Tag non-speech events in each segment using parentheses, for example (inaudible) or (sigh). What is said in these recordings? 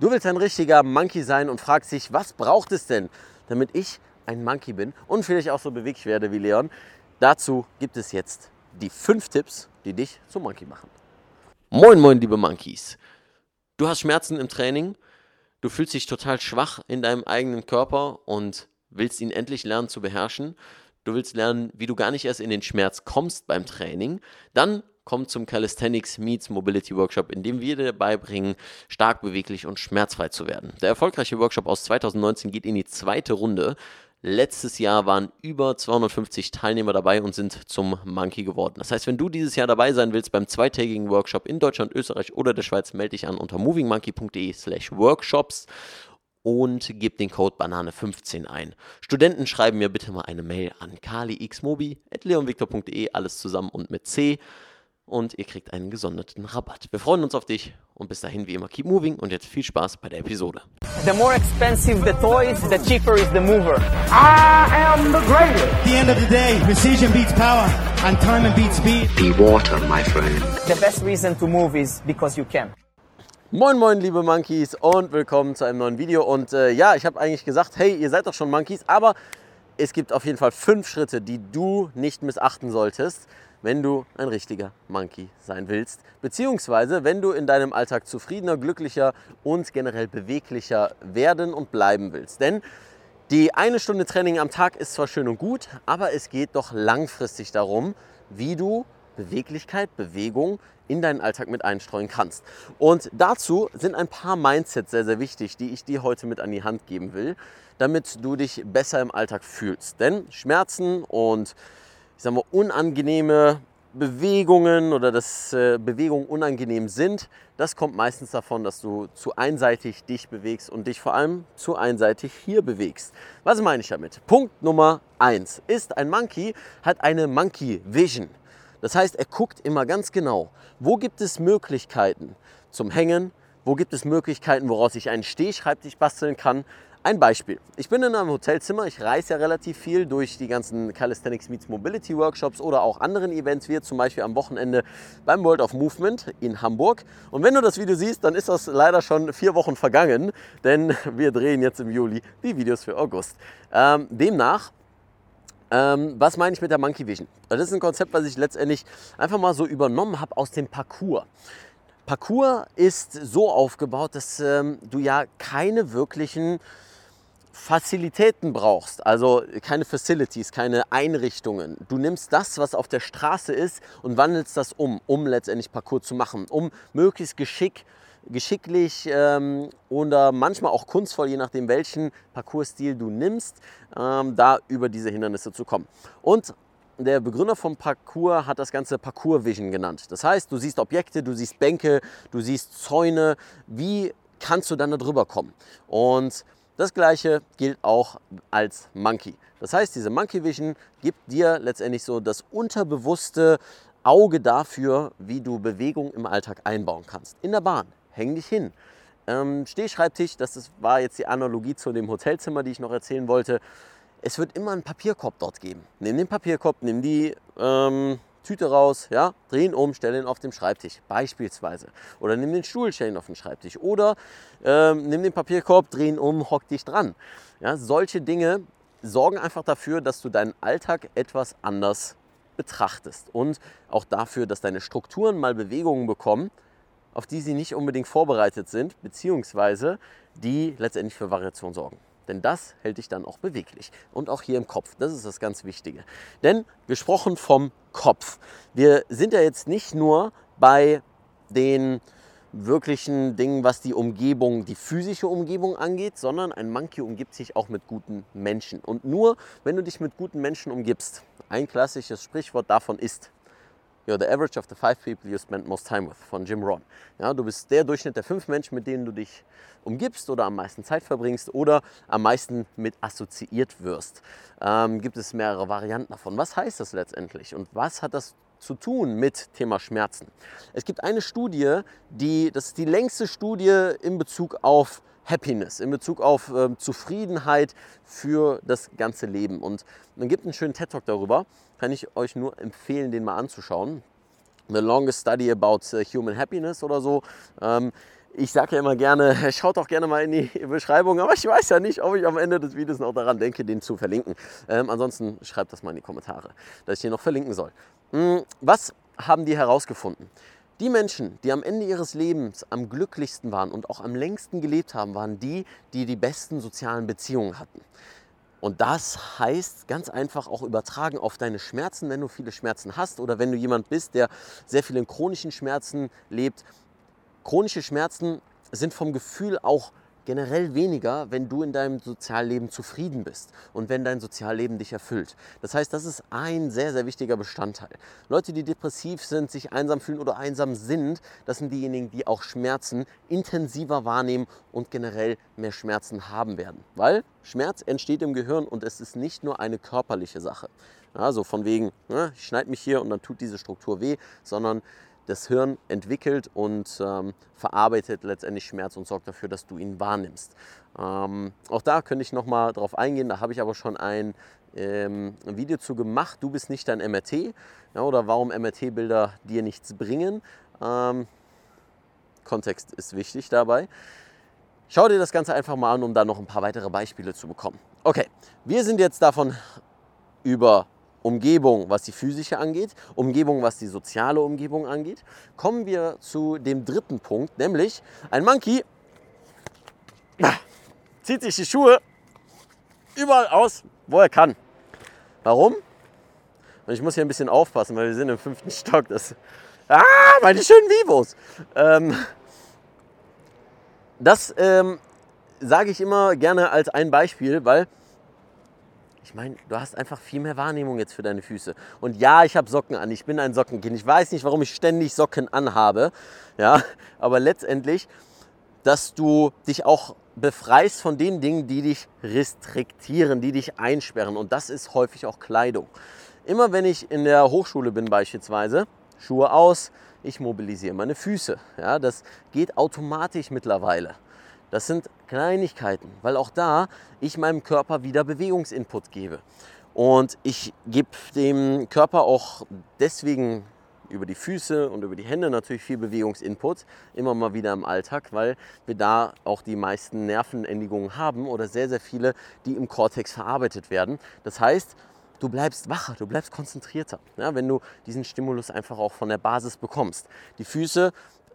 Du willst ein richtiger Monkey sein und fragst dich, was braucht es denn, damit ich ein Monkey bin und vielleicht auch so beweglich werde wie Leon? Dazu gibt es jetzt die fünf Tipps, die dich zum Monkey machen. Moin, moin, liebe Monkeys. Du hast Schmerzen im Training, du fühlst dich total schwach in deinem eigenen Körper und willst ihn endlich lernen zu beherrschen. Du willst lernen, wie du gar nicht erst in den Schmerz kommst beim Training. Dann komm zum Calisthenics Meets Mobility Workshop, in dem wir dir beibringen, stark beweglich und schmerzfrei zu werden. Der erfolgreiche Workshop aus 2019 geht in die zweite Runde. Letztes Jahr waren über 250 Teilnehmer dabei und sind zum Monkey geworden. Das heißt, wenn du dieses Jahr dabei sein willst beim zweitägigen Workshop in Deutschland, Österreich oder der Schweiz, melde dich an unter movingmonkey.de slash workshops und gib den Code Banane15 ein. Studenten schreiben mir bitte mal eine Mail an kalixmobi.leonvictor.de, alles zusammen und mit C und ihr kriegt einen gesonderten Rabatt. Wir freuen uns auf dich und bis dahin wie immer keep moving und jetzt viel Spaß bei der Episode. The more expensive the toys, the cheaper is the mover. I am the greatest. At the end of the day, precision beats power and time beats speed. Be water, my friend. The best reason to move is because you can. Moin moin liebe Monkeys und willkommen zu einem neuen Video und äh, ja, ich habe eigentlich gesagt, hey, ihr seid doch schon Monkeys, aber es gibt auf jeden Fall fünf Schritte, die du nicht missachten solltest, wenn du ein richtiger Monkey sein willst, beziehungsweise wenn du in deinem Alltag zufriedener, glücklicher und generell beweglicher werden und bleiben willst. Denn die eine Stunde Training am Tag ist zwar schön und gut, aber es geht doch langfristig darum, wie du Beweglichkeit, Bewegung in deinen Alltag mit einstreuen kannst. Und dazu sind ein paar Mindsets sehr, sehr wichtig, die ich dir heute mit an die Hand geben will, damit du dich besser im Alltag fühlst. Denn Schmerzen und ich sag mal, unangenehme Bewegungen oder dass äh, Bewegungen unangenehm sind, das kommt meistens davon, dass du zu einseitig dich bewegst und dich vor allem zu einseitig hier bewegst. Was meine ich damit? Punkt Nummer eins ist, ein Monkey hat eine Monkey Vision. Das heißt, er guckt immer ganz genau, wo gibt es Möglichkeiten zum Hängen, wo gibt es Möglichkeiten, woraus ich einen Stehschreibtisch basteln kann, ein Beispiel. Ich bin in einem Hotelzimmer, ich reise ja relativ viel durch die ganzen Calisthenics Meets Mobility Workshops oder auch anderen Events, wie zum Beispiel am Wochenende beim World of Movement in Hamburg. Und wenn du das Video siehst, dann ist das leider schon vier Wochen vergangen, denn (laughs) wir drehen jetzt im Juli die Videos für August. Ähm, demnach ähm, was meine ich mit der Monkey Vision? Das ist ein Konzept, was ich letztendlich einfach mal so übernommen habe aus dem Parcours. Parcours ist so aufgebaut, dass ähm, du ja keine wirklichen Fazilitäten brauchst, also keine Facilities, keine Einrichtungen. Du nimmst das, was auf der Straße ist und wandelst das um, um letztendlich Parcours zu machen, um möglichst geschick, geschicklich ähm, oder manchmal auch kunstvoll, je nachdem welchen Parcoursstil du nimmst, ähm, da über diese Hindernisse zu kommen. Und der Begründer vom Parcours hat das Ganze Parcours Vision genannt. Das heißt, du siehst Objekte, du siehst Bänke, du siehst Zäune. Wie kannst du dann da drüber kommen? Und das gleiche gilt auch als Monkey. Das heißt, diese Monkey Vision gibt dir letztendlich so das unterbewusste Auge dafür, wie du Bewegung im Alltag einbauen kannst. In der Bahn, häng dich hin. Ähm, Stehschreibtisch, das war jetzt die Analogie zu dem Hotelzimmer, die ich noch erzählen wollte. Es wird immer einen Papierkorb dort geben. Nimm den Papierkorb, nimm die ähm, Tüte raus, ja, dreh ihn um, stell ihn auf den Schreibtisch, beispielsweise. Oder nimm den Stuhl, stell ihn auf den Schreibtisch. Oder ähm, nimm den Papierkorb, dreh ihn um, hock dich dran. Ja, solche Dinge sorgen einfach dafür, dass du deinen Alltag etwas anders betrachtest. Und auch dafür, dass deine Strukturen mal Bewegungen bekommen, auf die sie nicht unbedingt vorbereitet sind, beziehungsweise die letztendlich für Variation sorgen. Denn das hält dich dann auch beweglich. Und auch hier im Kopf. Das ist das ganz Wichtige. Denn gesprochen vom Kopf. Wir sind ja jetzt nicht nur bei den wirklichen Dingen, was die Umgebung, die physische Umgebung angeht, sondern ein Monkey umgibt sich auch mit guten Menschen. Und nur wenn du dich mit guten Menschen umgibst, ein klassisches Sprichwort davon ist, You're the average of the five people you spend most time with von Jim Rohn. Ja, du bist der Durchschnitt der fünf Menschen, mit denen du dich umgibst oder am meisten Zeit verbringst oder am meisten mit assoziiert wirst. Ähm, gibt es mehrere Varianten davon. Was heißt das letztendlich und was hat das zu tun mit Thema Schmerzen? Es gibt eine Studie, die, das ist die längste Studie in Bezug auf Happiness, in Bezug auf äh, Zufriedenheit für das ganze Leben. Und man gibt einen schönen TED-Talk darüber, kann ich euch nur empfehlen, den mal anzuschauen. The Longest Study About äh, Human Happiness oder so. Ähm, Ich sage ja immer gerne, (laughs) schaut doch gerne mal in die (laughs) Beschreibung, aber ich weiß ja nicht, ob ich am Ende des Videos noch daran denke, den zu verlinken. Ähm, ansonsten schreibt das mal in die Kommentare, dass ich den noch verlinken soll. Hm, was haben die herausgefunden? Die Menschen, die am Ende ihres Lebens am glücklichsten waren und auch am längsten gelebt haben, waren die, die die besten sozialen Beziehungen hatten. Und das heißt ganz einfach auch übertragen auf deine Schmerzen, wenn du viele Schmerzen hast oder wenn du jemand bist, der sehr viel in chronischen Schmerzen lebt. Chronische Schmerzen sind vom Gefühl auch generell weniger, wenn du in deinem Sozialleben zufrieden bist und wenn dein Sozialleben dich erfüllt. Das heißt, das ist ein sehr, sehr wichtiger Bestandteil. Leute, die depressiv sind, sich einsam fühlen oder einsam sind, das sind diejenigen, die auch Schmerzen intensiver wahrnehmen und generell mehr Schmerzen haben werden. Weil Schmerz entsteht im Gehirn und es ist nicht nur eine körperliche Sache. Also von wegen, ne, ich schneide mich hier und dann tut diese Struktur weh, sondern das Hirn entwickelt und ähm, verarbeitet letztendlich Schmerz und sorgt dafür, dass du ihn wahrnimmst. Ähm, auch da könnte ich nochmal drauf eingehen, da habe ich aber schon ein, ähm, Video zu gemacht. Du bist nicht dein MRT ja, oder warum MRT-Bilder dir nichts bringen. Ähm, Kontext ist wichtig dabei. Schau dir das Ganze einfach mal an, um da noch ein paar weitere Beispiele zu bekommen. Okay, wir sind jetzt davon über Umgebung, was die physische angeht, Umgebung, was die soziale Umgebung angeht, kommen wir zu dem dritten Punkt, nämlich ein Monkey zieht sich die Schuhe überall aus, wo er kann. Warum? Und ich muss hier ein bisschen aufpassen, weil wir sind im fünften Stock. Das, ah, meine schönen Vivos. Ähm, das ähm, sage ich immer gerne als ein Beispiel, weil ich meine, du hast einfach viel mehr Wahrnehmung jetzt für deine Füße. Und ja, ich habe Socken an. Ich bin ein Sockenkind. Ich weiß nicht, warum ich ständig Socken anhabe. Ja, aber letztendlich, dass du dich auch befreist von den Dingen, die dich restriktieren, die dich einsperren. Und das ist häufig auch Kleidung. Immer wenn ich in der Hochschule bin beispielsweise, Schuhe aus, ich mobilisiere meine Füße. Ja, das geht automatisch mittlerweile. Das sind Kleinigkeiten, weil auch da ich meinem Körper wieder Bewegungsinput gebe. Und ich gebe dem Körper auch deswegen über die Füße und über die Hände natürlich viel Bewegungsinput, immer mal wieder im Alltag, weil wir da auch die meisten Nervenendigungen haben oder sehr, sehr viele, die im Kortex verarbeitet werden. Das heißt, du bleibst wacher, du bleibst konzentrierter, ja, wenn du diesen Stimulus einfach auch von der Basis bekommst. Die Füße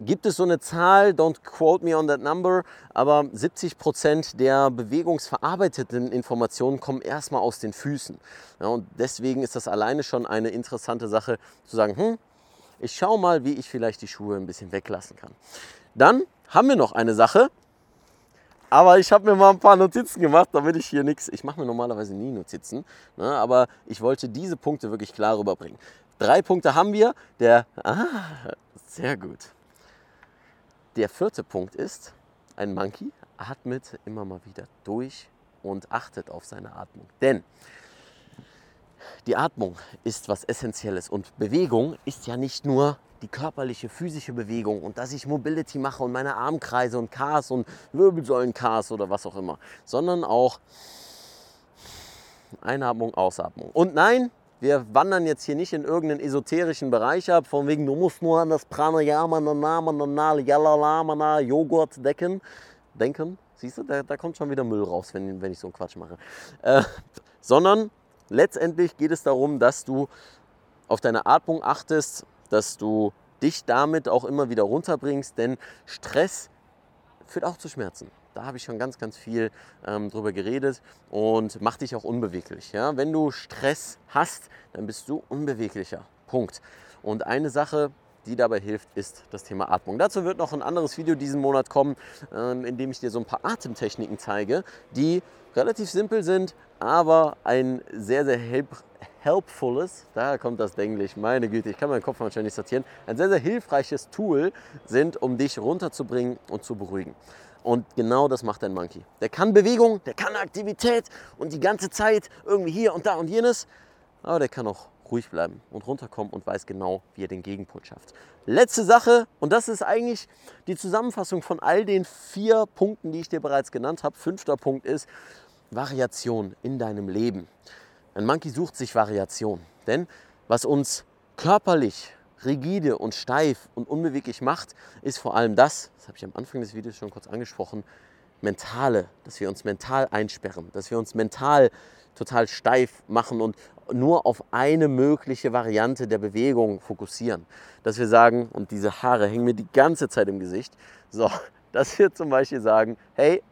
gibt es so eine Zahl, don't quote me on that number, aber 70 Prozent der bewegungsverarbeiteten Informationen kommen erstmal aus den Füßen. Ja, und deswegen ist das alleine schon eine interessante Sache zu sagen, hm, ich schaue mal, wie ich vielleicht die Schuhe ein bisschen weglassen kann. Dann haben wir noch eine Sache, aber ich habe mir mal ein paar Notizen gemacht, damit ich hier nichts. Ich mache mir normalerweise nie Notizen, ne, aber ich wollte diese Punkte wirklich klar rüberbringen. Drei Punkte haben wir. Der, ah, sehr gut. Der vierte Punkt ist, ein Monkey atmet immer mal wieder durch und achtet auf seine Atmung. Denn die Atmung ist was Essentielles und Bewegung ist ja nicht nur die körperliche, physische Bewegung und dass ich Mobility mache und meine Armkreise und Cars und Wirbelsäulen-Cars oder was auch immer, sondern auch Einatmung, Ausatmung. Und nein, wir wandern jetzt hier nicht in irgendeinen esoterischen Bereich ab, von wegen, du musst nur an das Pranayama, Nanama, Yalalamana, Joghurt decken. Denken, siehst du, da, da, kommt schon wieder Müll raus, wenn, wenn ich so einen Quatsch mache. Äh, sondern letztendlich geht es darum, dass du auf deine Atmung achtest, dass du dich damit auch immer wieder runterbringst, denn Stress führt auch zu Schmerzen. Da habe ich schon ganz, ganz viel ähm, drüber geredet und mach dich auch unbeweglich. Ja? Wenn du Stress hast, dann bist du unbeweglicher. Punkt. Und eine Sache, die dabei hilft, ist das Thema Atmung. Dazu wird noch ein anderes Video diesen Monat kommen, ähm, in dem ich dir so ein paar Atemtechniken zeige, die relativ simpel sind, aber ein sehr, sehr help helpfules, da kommt das Englisch, meine Güte, ich kann meinen Kopf wahrscheinlich sortieren, ein sehr, sehr hilfreiches Tool sind, um dich runterzubringen und zu beruhigen. Und genau das macht ein Monkey. Der kann Bewegung, der kann Aktivität und die ganze Zeit irgendwie hier und da und jenes. Aber der kann auch ruhig bleiben und runterkommen und weiß genau, wie er den Gegenpol schafft. Letzte Sache, und das ist eigentlich die Zusammenfassung von all den vier Punkten, die ich dir bereits genannt habe. Fünfter Punkt ist Variation in deinem Leben. Ein Monkey sucht sich Variation. Denn was uns körperlich rigide und steif und unbeweglich macht, ist vor allem das, das habe ich am Anfang des Videos schon kurz angesprochen, mentale, dass wir uns mental einsperren, dass wir uns mental total steif machen und nur auf eine mögliche Variante der Bewegung fokussieren. Dass wir sagen, und diese Haare hängen mir die ganze Zeit im Gesicht, so, (laughs) dass wir zum Beispiel sagen, hey,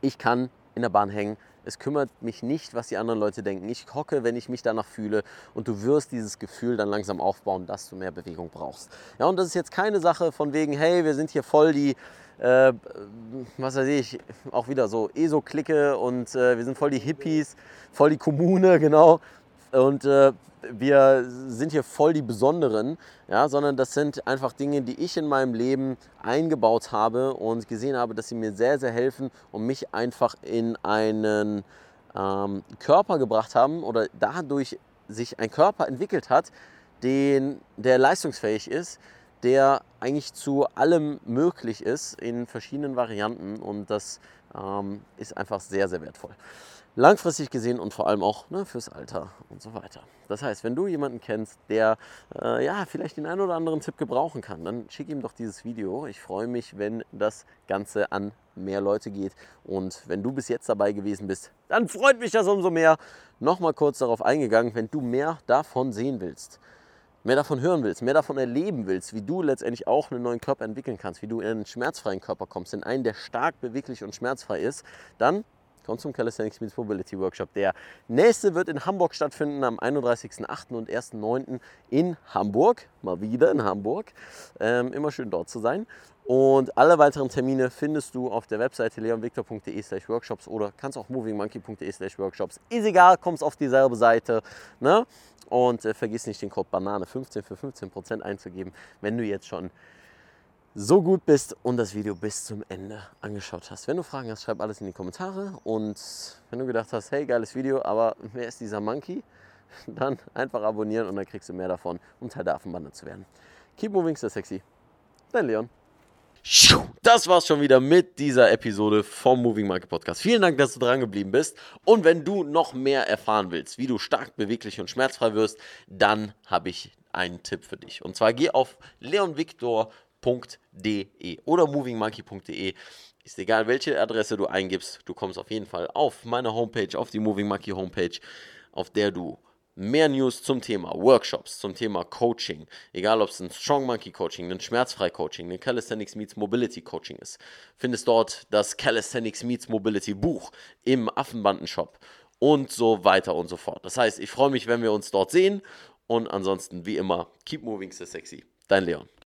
ich kann in der Bahn hängen, es kümmert mich nicht, was die anderen Leute denken. Ich hocke, wenn ich mich danach fühle und du wirst dieses Gefühl dann langsam aufbauen, dass du mehr Bewegung brauchst. Ja, und das ist jetzt keine Sache von wegen, hey, wir sind hier voll die, äh, was weiß ich, auch wieder so ESO-Clique und äh, wir sind voll die Hippies, voll die Kommune, (laughs) genau. Und äh, wir sind hier voll die Besonderen, ja, sondern das sind einfach Dinge, die ich in meinem Leben eingebaut habe und gesehen habe, dass sie mir sehr, sehr helfen und mich einfach in einen ähm, Körper gebracht haben oder dadurch sich ein Körper entwickelt hat, den, der leistungsfähig ist, der eigentlich zu allem möglich ist in verschiedenen Varianten und das ähm, ist einfach sehr, sehr wertvoll langfristig gesehen und vor allem auch ne, fürs Alter und so weiter. Das heißt, wenn du jemanden kennst, der äh, ja vielleicht den einen oder anderen Tipp gebrauchen kann, dann schick ihm doch dieses Video. Ich freue mich, wenn das Ganze an mehr Leute geht. Und wenn du bis jetzt dabei gewesen bist, dann freut mich das umso mehr. Nochmal kurz darauf eingegangen, wenn du mehr davon sehen willst, mehr davon hören willst, mehr davon erleben willst, wie du letztendlich auch einen neuen Körper entwickeln kannst, wie du in einen schmerzfreien Körper kommst, in einen, der stark beweglich und schmerzfrei ist, dann komm zum Calisthenics Meets Mobility Workshop. Der nächste wird in Hamburg stattfinden am 31.08. und 1.09. in Hamburg. Mal wieder in Hamburg. Ähm, immer schön dort zu sein. Und alle weiteren Termine findest du auf der Webseite leonvictor.de slash workshops oder kannst auch movingmonkey.de slash workshops. Ist egal, kommst auf dieselbe Seite. Ne? Und äh, vergiss nicht den Code BANANE15 für 15% einzugeben, wenn du jetzt schon so gut bist und das Video bis zum Ende angeschaut hast. Wenn du Fragen hast, schreib alles in die Kommentare. Und wenn du gedacht hast, hey, geiles Video, aber wer ist dieser Monkey? (laughs) Dann einfach abonnieren und dann kriegst du mehr davon, um Teil der Affenbande zu werden. Keep moving, stay sexy. Dein Leon. Das war's schon wieder mit dieser Episode vom Moving Monkey Podcast. Vielen Dank, dass du dran geblieben bist. Und wenn du noch mehr erfahren willst, wie du stark, beweglich und schmerzfrei wirst, dann habe ich einen Tipp für dich. Und zwar geh auf leonvictor.com movingmonkey.de oder movingmonkey.de. Ist egal, welche Adresse du eingibst, du kommst auf jeden Fall auf meine Homepage, auf die Moving Monkey Homepage, auf der du mehr News zum Thema Workshops, zum Thema Coaching, egal ob es ein Strong Monkey Coaching, ein Schmerzfrei Coaching, ein Calisthenics Meets Mobility Coaching ist, findest dort das Calisthenics Meets Mobility Buch im Affenbanden-Shop und so weiter und so fort. Das heißt, ich freue mich, wenn wir uns dort sehen und ansonsten wie immer, keep moving so sexy. Dein Leon.